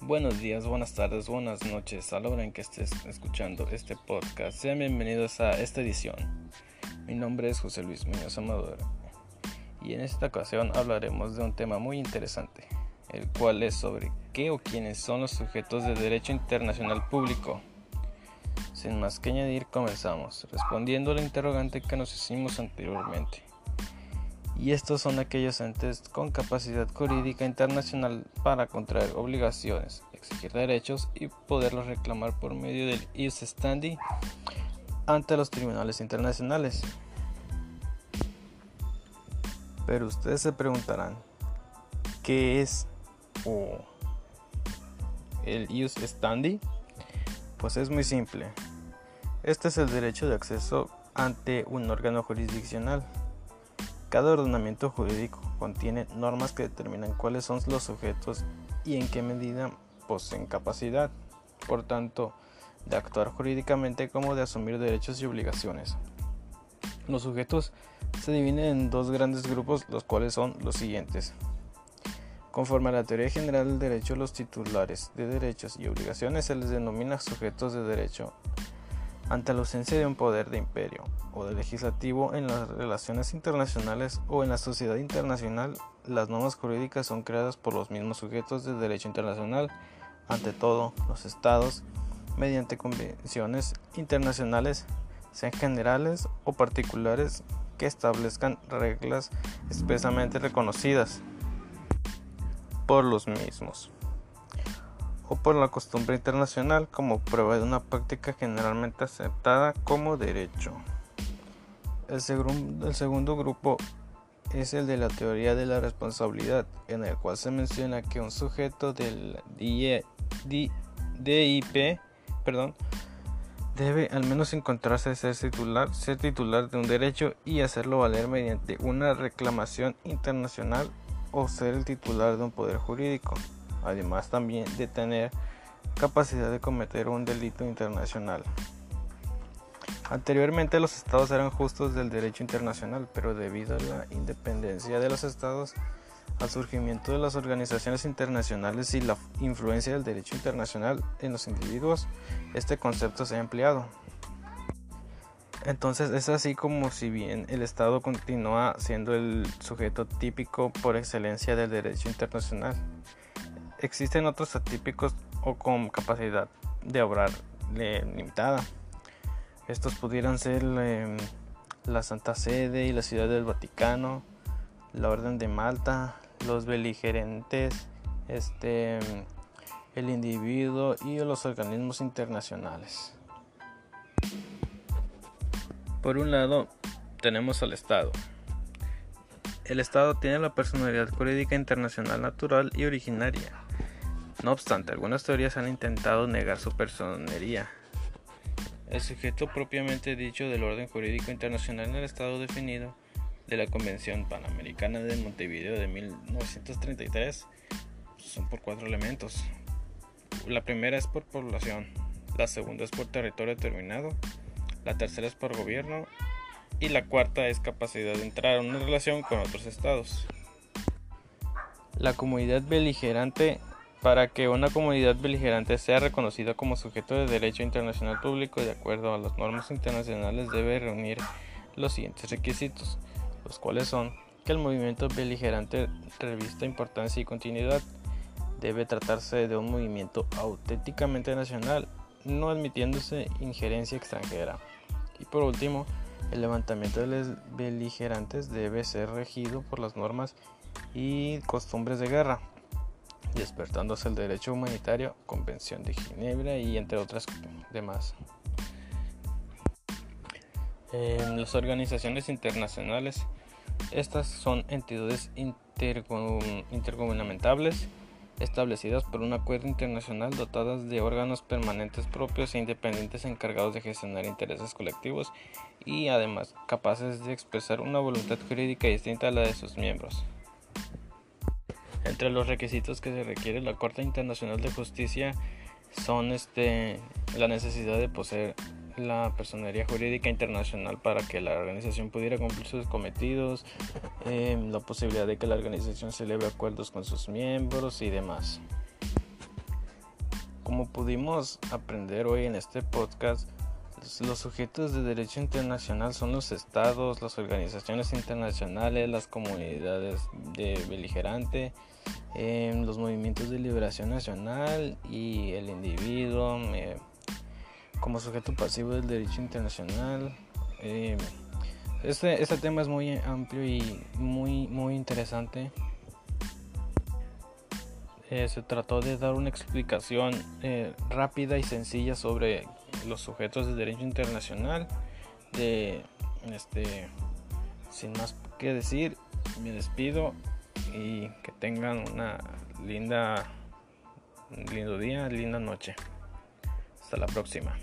Buenos días, buenas tardes, buenas noches a la hora en que estés escuchando este podcast. Sean bienvenidos a esta edición. Mi nombre es José Luis Muñoz Amador y en esta ocasión hablaremos de un tema muy interesante, el cual es sobre qué o quiénes son los sujetos de derecho internacional público. Sin más que añadir, comenzamos respondiendo a la interrogante que nos hicimos anteriormente. Y estos son aquellos entes con capacidad jurídica internacional para contraer obligaciones, exigir derechos y poderlos reclamar por medio del ius standi ante los tribunales internacionales. Pero ustedes se preguntarán, ¿qué es o el ius standi? Pues es muy simple. Este es el derecho de acceso ante un órgano jurisdiccional. Cada ordenamiento jurídico contiene normas que determinan cuáles son los sujetos y en qué medida poseen capacidad, por tanto, de actuar jurídicamente como de asumir derechos y obligaciones. Los sujetos se dividen en dos grandes grupos, los cuales son los siguientes. Conforme a la teoría general del derecho, los titulares de derechos y obligaciones se les denomina sujetos de derecho ante la ausencia de un poder de imperio o de legislativo en las relaciones internacionales o en la sociedad internacional, las normas jurídicas son creadas por los mismos sujetos de derecho internacional, ante todo los estados, mediante convenciones internacionales, sean generales o particulares, que establezcan reglas expresamente reconocidas por los mismos o por la costumbre internacional como prueba de una práctica generalmente aceptada como derecho. El, segundo grupo es el de la teoría de la responsabilidad, en el cual se menciona que un sujeto del DIP perdón, debe al menos encontrarse ser titular, ser titular de un derecho y hacerlo valer mediante una reclamación internacional o ser el titular de un poder jurídico además también de tener capacidad de cometer un delito internacional. Anteriormente los estados eran justos del derecho internacional, pero debido a la independencia de los estados, al surgimiento de las organizaciones internacionales y la influencia del derecho internacional en los individuos, este concepto se ha empleado. Entonces es así como si bien el Estado continúa siendo el sujeto típico por excelencia del derecho internacional, Existen otros atípicos o con capacidad de obrar limitada. Estos pudieran ser em, la Santa Sede y la Ciudad del Vaticano, la Orden de Malta, los beligerantes, este, el individuo y los organismos internacionales. Por un lado, tenemos al Estado. El Estado tiene la personalidad jurídica internacional natural y originaria no obstante, algunas teorías han intentado negar su personería. El sujeto propiamente dicho del orden jurídico internacional en el Estado definido de la Convención Panamericana de Montevideo de 1933 son por cuatro elementos. La primera es por población, la segunda es por territorio determinado, la tercera es por gobierno y la cuarta es capacidad de entrar en una relación con otros estados. La comunidad beligerante para que una comunidad beligerante sea reconocida como sujeto de derecho internacional público de acuerdo a las normas internacionales debe reunir los siguientes requisitos, los cuales son que el movimiento beligerante revista importancia y continuidad, debe tratarse de un movimiento auténticamente nacional, no admitiéndose injerencia extranjera. Y por último, el levantamiento de los beligerantes debe ser regido por las normas y costumbres de guerra despertándose el derecho humanitario, Convención de Ginebra y entre otras demás. En las organizaciones internacionales, estas son entidades intergubernamentales establecidas por un acuerdo internacional dotadas de órganos permanentes propios e independientes encargados de gestionar intereses colectivos y además capaces de expresar una voluntad jurídica distinta a la de sus miembros. Entre los requisitos que se requiere la Corte Internacional de Justicia son este, la necesidad de poseer la personería jurídica internacional para que la organización pudiera cumplir sus cometidos, em, la posibilidad de que la organización celebre acuerdos con sus miembros y demás. Como pudimos aprender hoy en este podcast, los sujetos de derecho internacional son los estados, las organizaciones internacionales, las comunidades de beligerante, em, los movimientos de liberación nacional y el individuo eh, como sujeto pasivo del derecho internacional. Em, este, este tema es muy amplio y muy, muy interesante. Eh, se trató de dar una explicación eh, rápida y sencilla sobre los sujetos de derecho internacional. De, este, sin más que decir, me despido y que tengan una linda, lindo día, linda noche. Hasta la próxima.